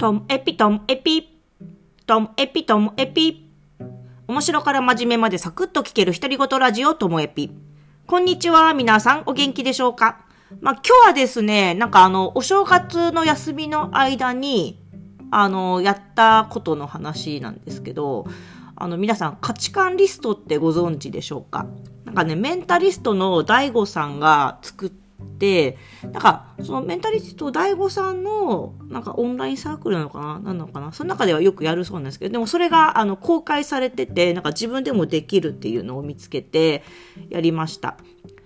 トムエピトムエピ。トムエピトムエピ。面白から真面目までサクッと聞ける独り言ラジオともエピ。こんにちは、皆さんお元気でしょうか？まあ、今日はですね、なんかあの、お正月の休みの間に、あの、やったことの話なんですけど、あの、皆さん価値観リストってご存知でしょうか？なんかね、メンタリストの DAIGO さんが作っ、なんか、そのメンタリスト DAIGO さんの、なんかオンラインサークルなのかな？なのかな？その中ではよくやるそうなんですけど、でもそれが、あの、公開されてて、なんか自分でもできるっていうのを見つけて、やりました。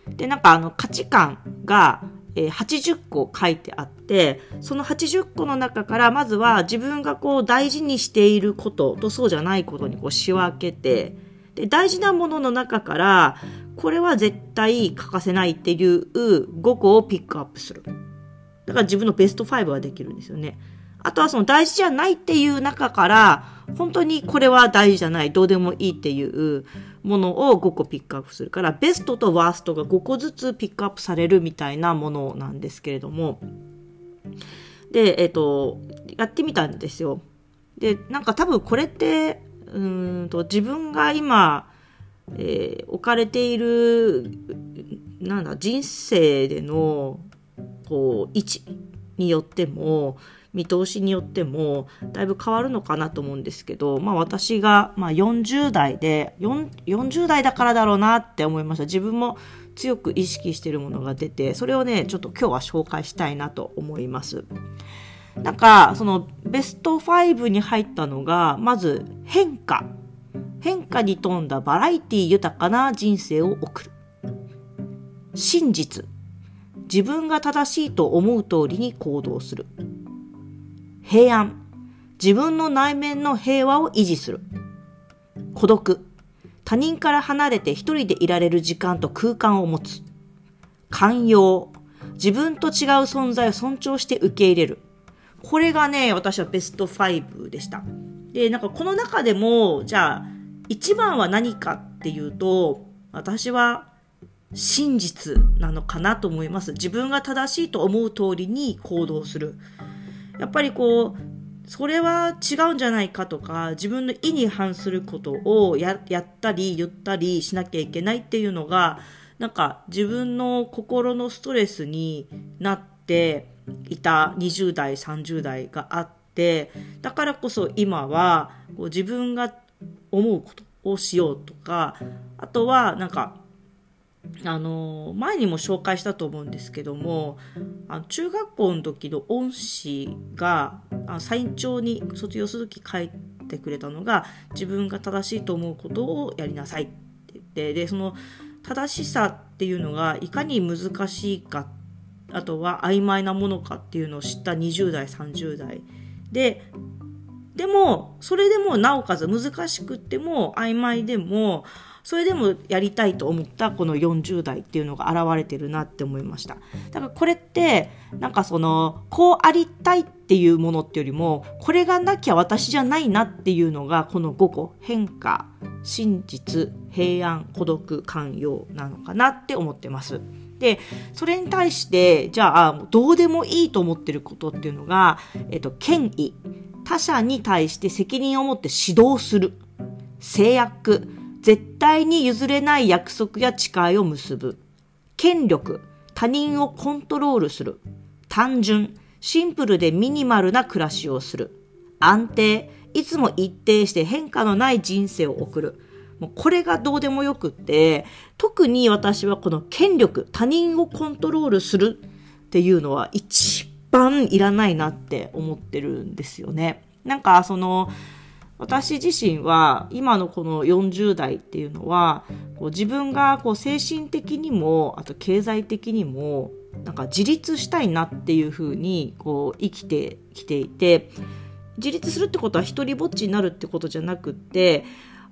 で、なんかあの、価値観が、80個書いてあって、その80個の中から、まずは自分がこう大事にしていることとそうじゃないことにこう仕分けて、で、大事なものの中から、これは絶対欠かせないっていう5個をピックアップする。だから自分のベスト5はできるんですよね。あとはその大事じゃないっていう中から、本当にこれは大事じゃない、どうでもいいっていうものを5個ピックアップするから、ベストとワーストが5個ずつピックアップされるみたいなものなんですけれども。で、えっ、ー、と、やってみたんですよ。で、なんか多分これって、うんと自分が今、えー、置かれているなんだ人生でのこう位置によっても見通しによってもだいぶ変わるのかなと思うんですけど、まあ私が、まあ、40代で40代だからだろうなって思いました。自分も強く意識しているものが出てそれをねちょっと今日は紹介したいなと思います。なんかそのベスト5に入ったのがまず変化。変化に富んだバラエティ豊かな人生を送る。真実。自分が正しいと思う通りに行動する。平安。自分の内面の平和を維持する。孤独。他人から離れて一人でいられる時間と空間を持つ。寛容。自分と違う存在を尊重して受け入れる。これがね、私はベスト5でした。で、なんかこの中でも、じゃあ、一番は何かっていうと、私は真実なのかなと思います。自分が正しいと思う通りに行動する。やっぱりこう、それは違うんじゃないかとか、自分の意に反することをやったり言ったりしなきゃいけないっていうのが、なんか自分の心のストレスになっていた20代、30代があって、だからこそ今は自分が思うことをしようとか、あとはなんか、あの、前にも紹介したと思うんですけども、あの中学校の時の恩師が、あサイン帳に卒業する時書いてくれたのが、自分が正しいと思うことをやりなさいって言って、で、その正しさっていうのがいかに難しいか、あとは曖昧なものかっていうのを知った20代、30代で、でも、それでもなおかつ難しくても曖昧でも、それでもやりたいと思ったこの40代っていうのが現れてるなって思いました。だからこれって、なんかその、こうありたいっていうものってよりも、これがなきゃ私じゃないなっていうのが、この5個、変化、真実、平安、孤独、寛容なのかなって思ってます。で、それに対して、じゃあ、どうでもいいと思ってることっていうのが、えっと、権威。他者に対して責任を持って指導する。制約。絶対に譲れない約束や誓いを結ぶ。権力。他人をコントロールする。単純。シンプルでミニマルな暮らしをする。安定。いつも一定して変化のない人生を送る。もうこれがどうでもよくって、特に私はこの権力、他人をコントロールするっていうのは一番いらないなって思ってるんですよね。なんかその、私自身は今のこの40代っていうのはこう自分がこう精神的にもあと経済的にもなんか自立したいなっていうふうにこう生きてきていて自立するってことは一人ぼっちになるってことじゃなくって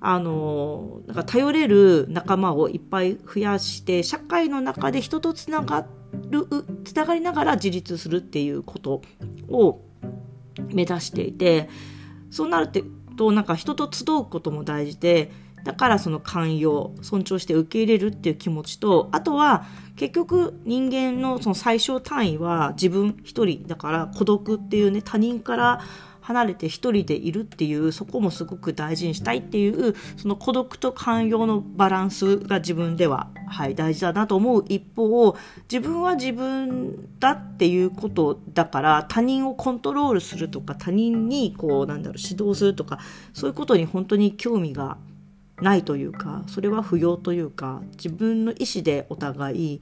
あのなんか頼れる仲間をいっぱい増やして社会の中で人とつながるつながりながら自立するっていうことを目指していてそうなるとなんか人と集うことも大事でだからその寛容尊重して受け入れるっていう気持ちとあとは結局人間のその最小単位は自分一人だから孤独っていうね他人から離れて一人でいるっていうそこもすごく大事にしたいっていうその孤独と寛容のバランスが自分では、はい、大事だなと思う一方自分は自分だっていうことだから他人をコントロールするとか他人にこうなんだろう指導するとかそういうことに本当に興味がないというかそれは不要というか自分の意思でお互い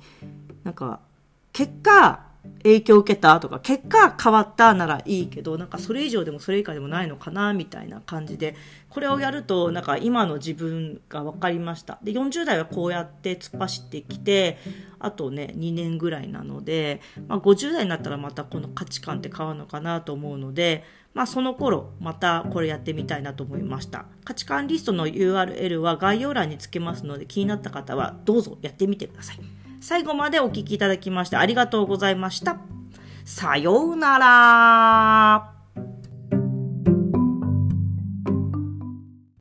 なんか結果影響を受けたとか結果変わったならいいけどなんかそれ以上でもそれ以下でもないのかなみたいな感じでこれをやるとなんか今の自分が分かりました。で40代はこうやって突っ走ってきてあとね2年ぐらいなので、まあ、50代になったらまたこの価値観って変わるのかなと思うのでまあ、その頃またこれやってみたいなと思いました。価値観リストの URL は概要欄につけますので気になった方はどうぞやってみてください。最後までお聴きいただきましてありがとうございました。さようなら。